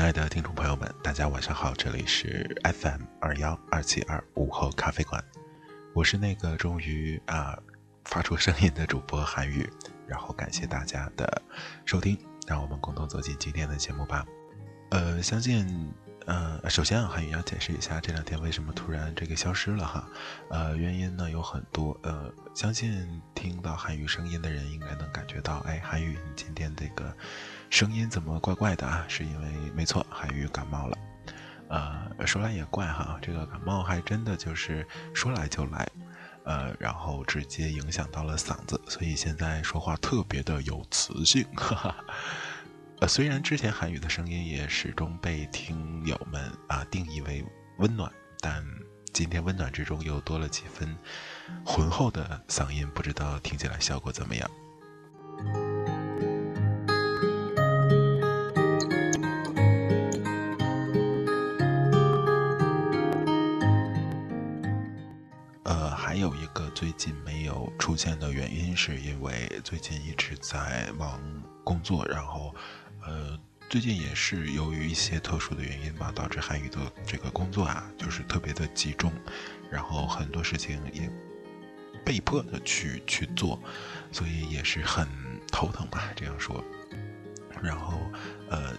亲爱的听众朋友们，大家晚上好，这里是 FM 二幺二七二午后咖啡馆，我是那个终于啊发出声音的主播韩宇，然后感谢大家的收听，让我们共同走进今天的节目吧。呃，相信呃，首先啊，韩宇要解释一下这两天为什么突然这个消失了哈，呃，原因呢有很多，呃，相信听到韩宇声音的人应该能感觉到，哎，韩宇你今天这个。声音怎么怪怪的啊？是因为没错，韩宇感冒了。呃，说来也怪哈，这个感冒还真的就是说来就来，呃，然后直接影响到了嗓子，所以现在说话特别的有磁性。哈哈。呃，虽然之前韩宇的声音也始终被听友们啊定义为温暖，但今天温暖之中又多了几分浑厚的嗓音，不知道听起来效果怎么样。是因为最近一直在忙工作，然后，呃，最近也是由于一些特殊的原因吧，导致韩语的这个工作啊，就是特别的集中，然后很多事情也被迫的去去做，所以也是很头疼吧，这样说。然后，呃，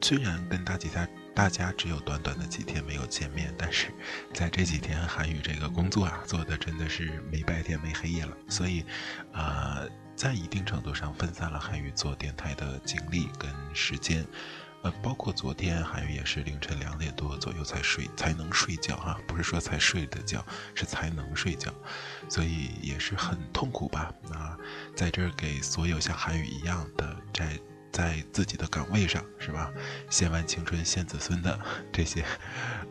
虽然跟大家。大家只有短短的几天没有见面，但是在这几天，韩宇这个工作啊，做的真的是没白天没黑夜了，所以，呃，在一定程度上分散了韩宇做电台的精力跟时间，呃，包括昨天韩宇也是凌晨两点多左右才睡，才能睡觉哈，不是说才睡的觉，是才能睡觉，所以也是很痛苦吧。那在这儿给所有像韩宇一样的在。在自己的岗位上，是吧？献完青春献子孙的 这些，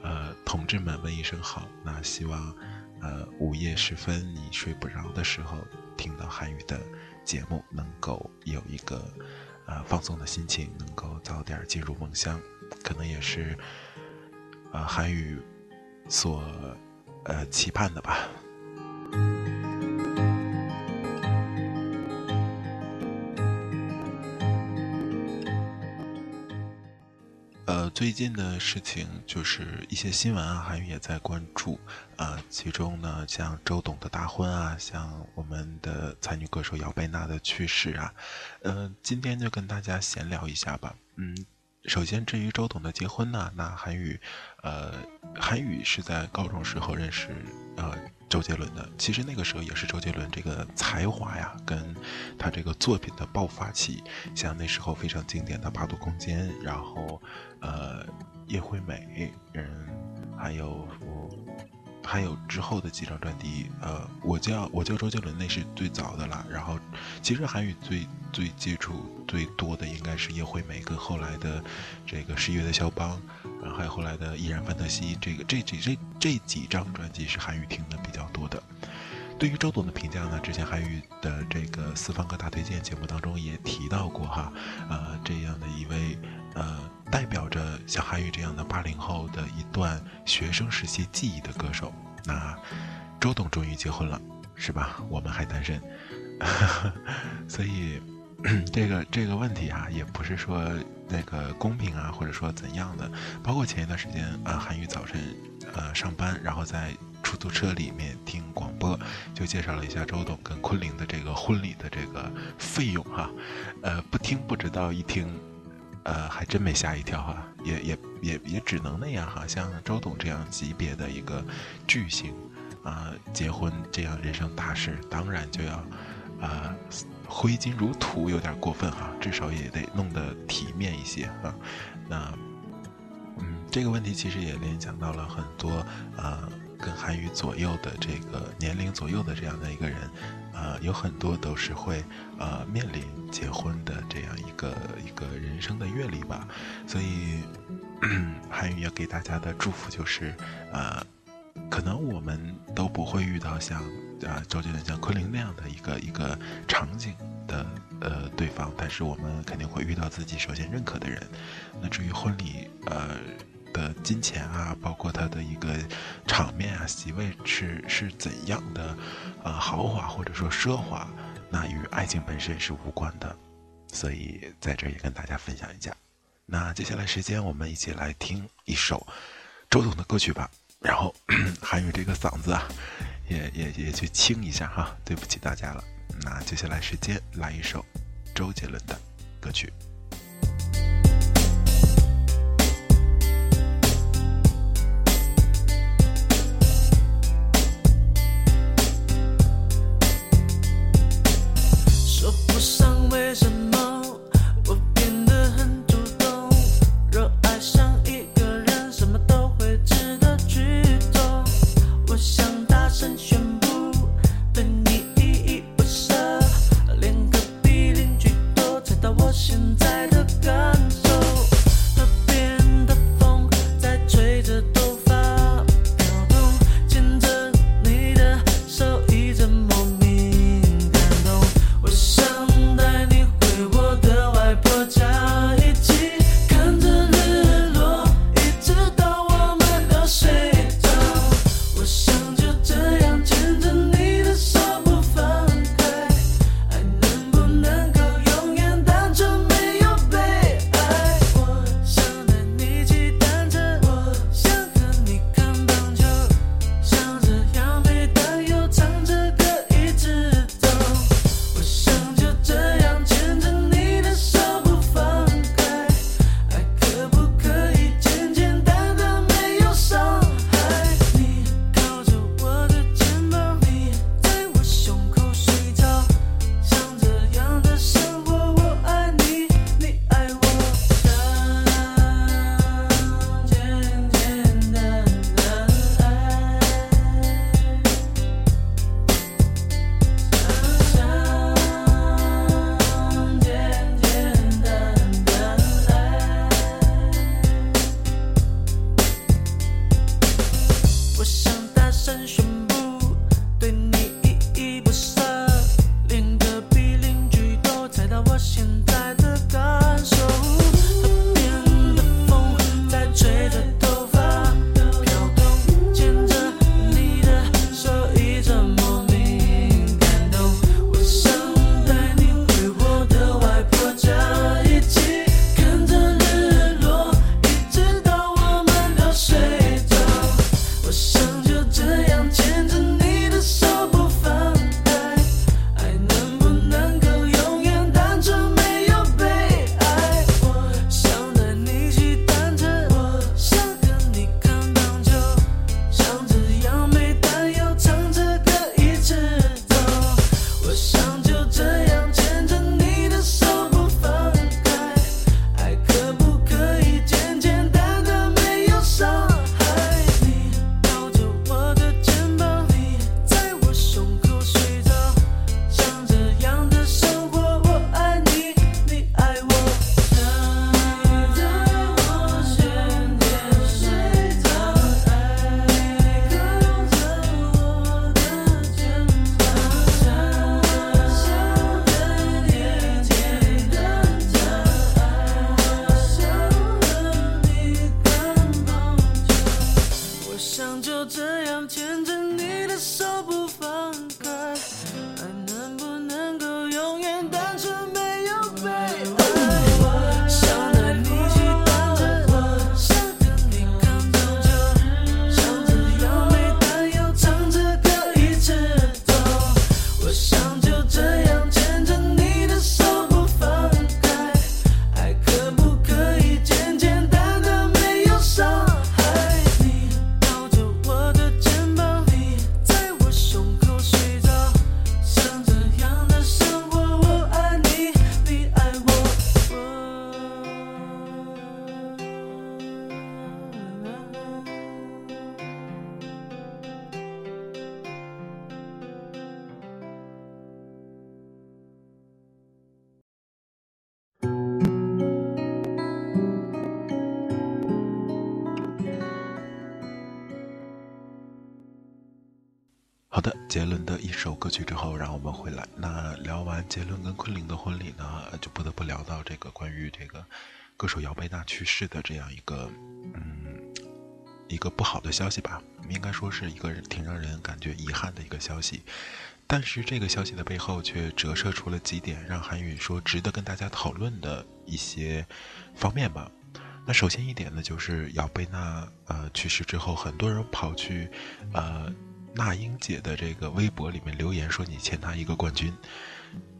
呃，同志们问一声好。那希望，呃，午夜时分你睡不着的时候，听到韩语的节目，能够有一个，呃，放松的心情，能够早点进入梦乡，可能也是，呃，韩语所，呃，期盼的吧。最近的事情就是一些新闻啊，韩宇也在关注啊。其中呢，像周董的大婚啊，像我们的才女歌手姚贝娜的去世啊，呃，今天就跟大家闲聊一下吧。嗯，首先至于周董的结婚呢，那韩宇，呃，韩宇是在高中时候认识呃。周杰伦的，其实那个时候也是周杰伦这个才华呀，跟他这个作品的爆发期，像那时候非常经典的《八度空间》，然后，呃，叶惠美，嗯，还有。还有之后的几张专辑，呃，我叫我叫周杰伦，那是最早的啦。然后，其实韩语最最接触最多的应该是叶惠美跟后来的这个十一月的肖邦，然后还有后来的依然范特西。这个这几这这几张专辑是韩语听的比较多的。对于周董的评价呢，之前韩语的这个四方歌大推荐节目当中也提到过哈，呃，这样的一位呃。代表着像韩宇这样的八零后的一段学生时期记忆的歌手，那周董终于结婚了，是吧？我们还单身，所以这个这个问题啊，也不是说那个公平啊，或者说怎样的。包括前一段时间啊，韩宇早晨呃上班，然后在。出租车里面听广播，就介绍了一下周董跟昆凌的这个婚礼的这个费用哈，呃，不听不知道，一听，呃，还真没吓一跳哈，也也也也只能那样哈，像周董这样级别的一个巨星，啊，结婚这样人生大事，当然就要，啊，挥金如土有点过分哈，至少也得弄得体面一些啊，那嗯。这个问题其实也联想到了很多，呃，跟韩娱左右的这个年龄左右的这样的一个人，呃，有很多都是会呃面临结婚的这样一个一个人生的阅历吧。所以，韩宇要给大家的祝福就是，呃，可能我们都不会遇到像啊周杰伦、像昆凌那样的一个一个场景的呃对方，但是我们肯定会遇到自己首先认可的人。那至于婚礼，呃。的金钱啊，包括他的一个场面啊、席位是是怎样的，呃，豪华或者说奢华，那与爱情本身是无关的，所以在这也跟大家分享一下。那接下来时间，我们一起来听一首周董的歌曲吧。然后 韩宇这个嗓子啊，也也也去清一下哈，对不起大家了。那接下来时间来一首周杰伦的歌曲。我心动歌曲之后，让我们回来。那聊完杰伦跟昆凌的婚礼呢，就不得不聊到这个关于这个歌手姚贝娜去世的这样一个，嗯，一个不好的消息吧。应该说是一个挺让人感觉遗憾的一个消息。但是这个消息的背后却折射出了几点让韩允说值得跟大家讨论的一些方面吧。那首先一点呢，就是姚贝娜呃去世之后，很多人跑去呃。那英姐的这个微博里面留言说你欠她一个冠军，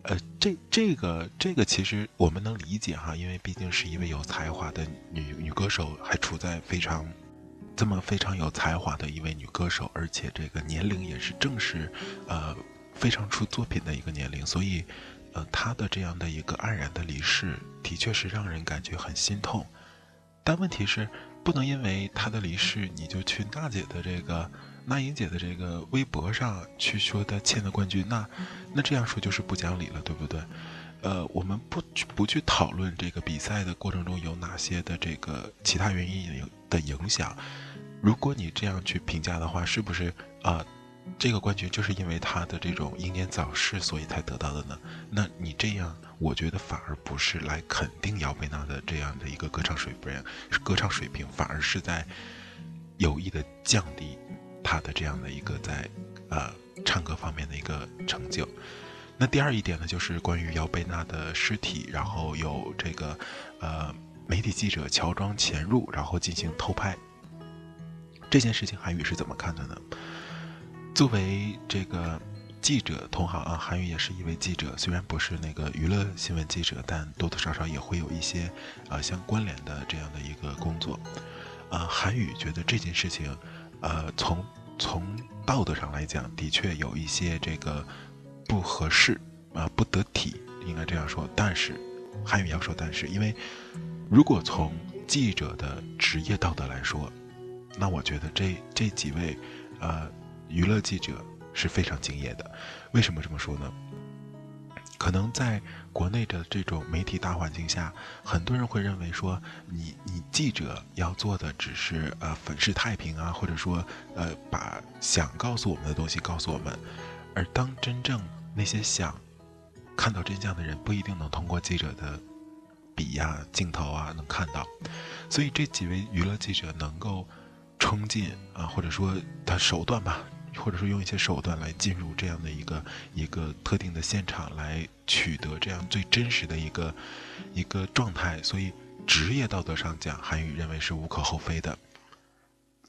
呃，这这个这个其实我们能理解哈，因为毕竟是一位有才华的女女歌手，还处在非常这么非常有才华的一位女歌手，而且这个年龄也是正是呃非常出作品的一个年龄，所以呃她的这样的一个黯然的离世，的确是让人感觉很心痛。但问题是，不能因为她的离世你就去娜姐的这个。那英姐的这个微博上去说她欠的冠军，那那这样说就是不讲理了，对不对？呃，我们不不去讨论这个比赛的过程中有哪些的这个其他原因的影响。如果你这样去评价的话，是不是啊？这个冠军就是因为他的这种英年早逝，所以才得到的呢？那你这样，我觉得反而不是来肯定姚贝娜的这样的一个歌唱水平，歌唱水平，反而是在有意的降低。他的这样的一个在，呃，唱歌方面的一个成就。那第二一点呢，就是关于姚贝娜的尸体，然后有这个，呃，媒体记者乔装潜入，然后进行偷拍。这件事情，韩宇是怎么看的呢？作为这个记者同行啊，韩宇也是一位记者，虽然不是那个娱乐新闻记者，但多多少少也会有一些，呃，相关联的这样的一个工作。呃，韩宇觉得这件事情。呃，从从道德上来讲，的确有一些这个不合适啊，不得体，应该这样说。但是，韩语要说但是，因为如果从记者的职业道德来说，那我觉得这这几位呃娱乐记者是非常敬业的。为什么这么说呢？可能在国内的这种媒体大环境下，很多人会认为说，你你记者要做的只是呃粉饰太平啊，或者说呃把想告诉我们的东西告诉我们，而当真正那些想看到真相的人，不一定能通过记者的笔呀、镜头啊能看到，所以这几位娱乐记者能够冲进啊，或者说他手段吧。或者说用一些手段来进入这样的一个一个特定的现场，来取得这样最真实的一个一个状态，所以职业道德上讲，韩宇认为是无可厚非的。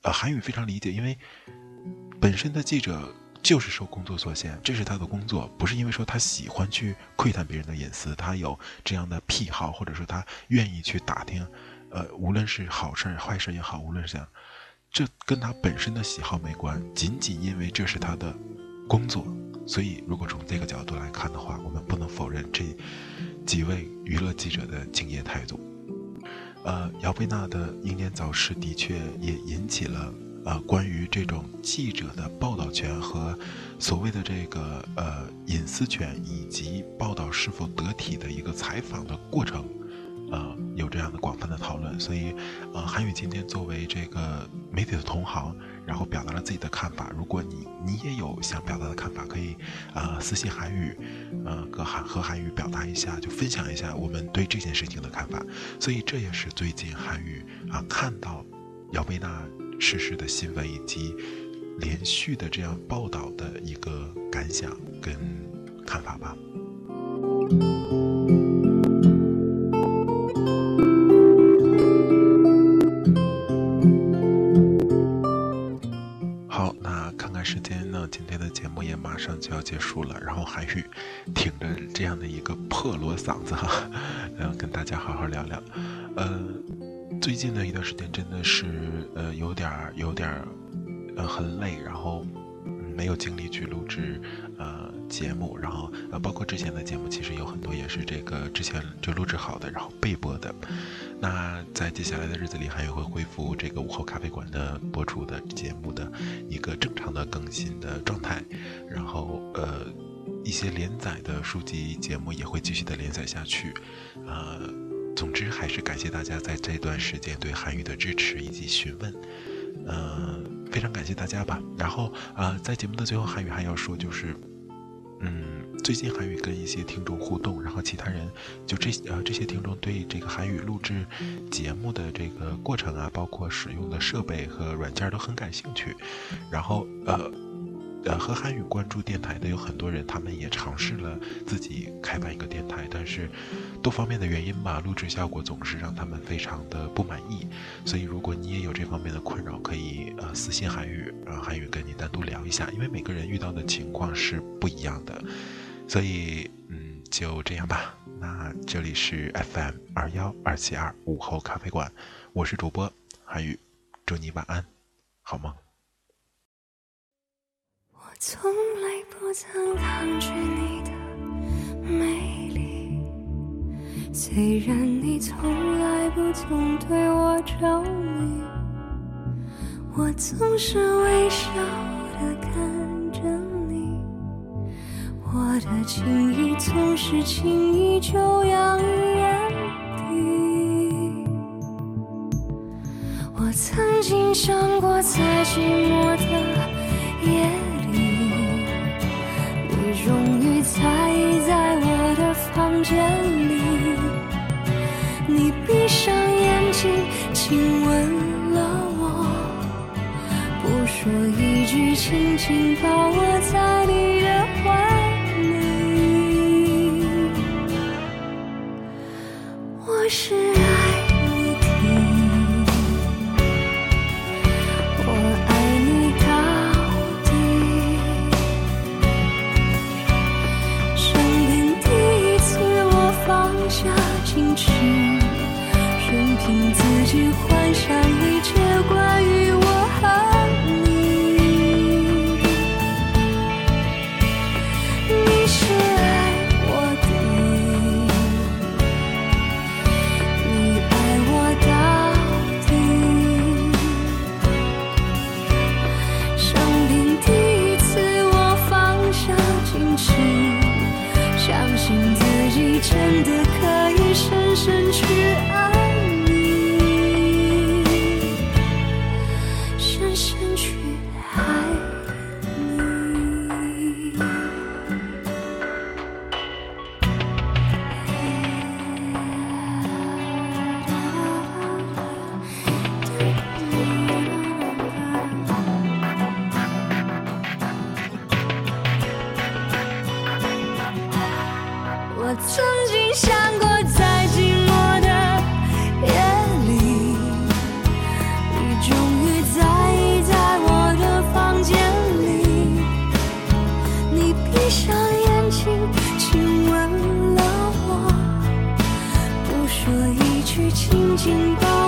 呃，韩宇非常理解，因为本身的记者就是受工作所限，这是他的工作，不是因为说他喜欢去窥探别人的隐私，他有这样的癖好，或者说他愿意去打听，呃，无论是好事坏事也好，无论是这。跟他本身的喜好没关，仅仅因为这是他的工作，所以如果从这个角度来看的话，我们不能否认这几位娱乐记者的敬业态度。呃，姚贝娜的英年早逝的确也引起了呃关于这种记者的报道权和所谓的这个呃隐私权以及报道是否得体的一个采访的过程。呃，有这样的广泛的讨论，所以，呃，韩宇今天作为这个媒体的同行，然后表达了自己的看法。如果你你也有想表达的看法，可以，呃，私信韩宇，呃，和韩和韩宇表达一下，就分享一下我们对这件事情的看法。所以这也是最近韩宇啊看到姚贝娜逝世的新闻以及连续的这样报道的一个感想跟看法吧。结束了，然后韩愈挺着这样的一个破锣嗓子哈，然后跟大家好好聊聊。呃，最近的一段时间真的是呃有点儿有点儿呃很累，然后没有精力去录制呃节目，然后呃包括之前的节目，其实有很多也是这个之前就录制好的，然后备播的。那在接下来的日子里，还会恢复这个午后咖啡馆的播出的节目的一个正常的更新的状态，然后呃，一些连载的书籍节目也会继续的连载下去，呃，总之还是感谢大家在这段时间对韩语的支持以及询问，呃，非常感谢大家吧。然后啊，在节目的最后，韩语还要说就是。嗯，最近韩语跟一些听众互动，然后其他人就这呃这些听众对这个韩语录制节目的这个过程啊，包括使用的设备和软件都很感兴趣，然后呃。呃，和韩语关注电台的有很多人，他们也尝试了自己开办一个电台，但是多方面的原因吧，录制效果总是让他们非常的不满意。所以，如果你也有这方面的困扰，可以呃私信韩语，让韩语跟你单独聊一下，因为每个人遇到的情况是不一样的。所以，嗯，就这样吧。那这里是 FM 二幺二七二午后咖啡馆，我是主播韩语，祝你晚安，好梦。从来不曾抗拒你的美丽，虽然你从来不曾对我着迷，我总是微笑的看着你，我的情意总是轻易就洋溢眼底。我曾经想过，在寂寞的夜里。见你，你闭上眼睛亲吻了我，不说一句，轻轻抱我在去幻想紧紧抱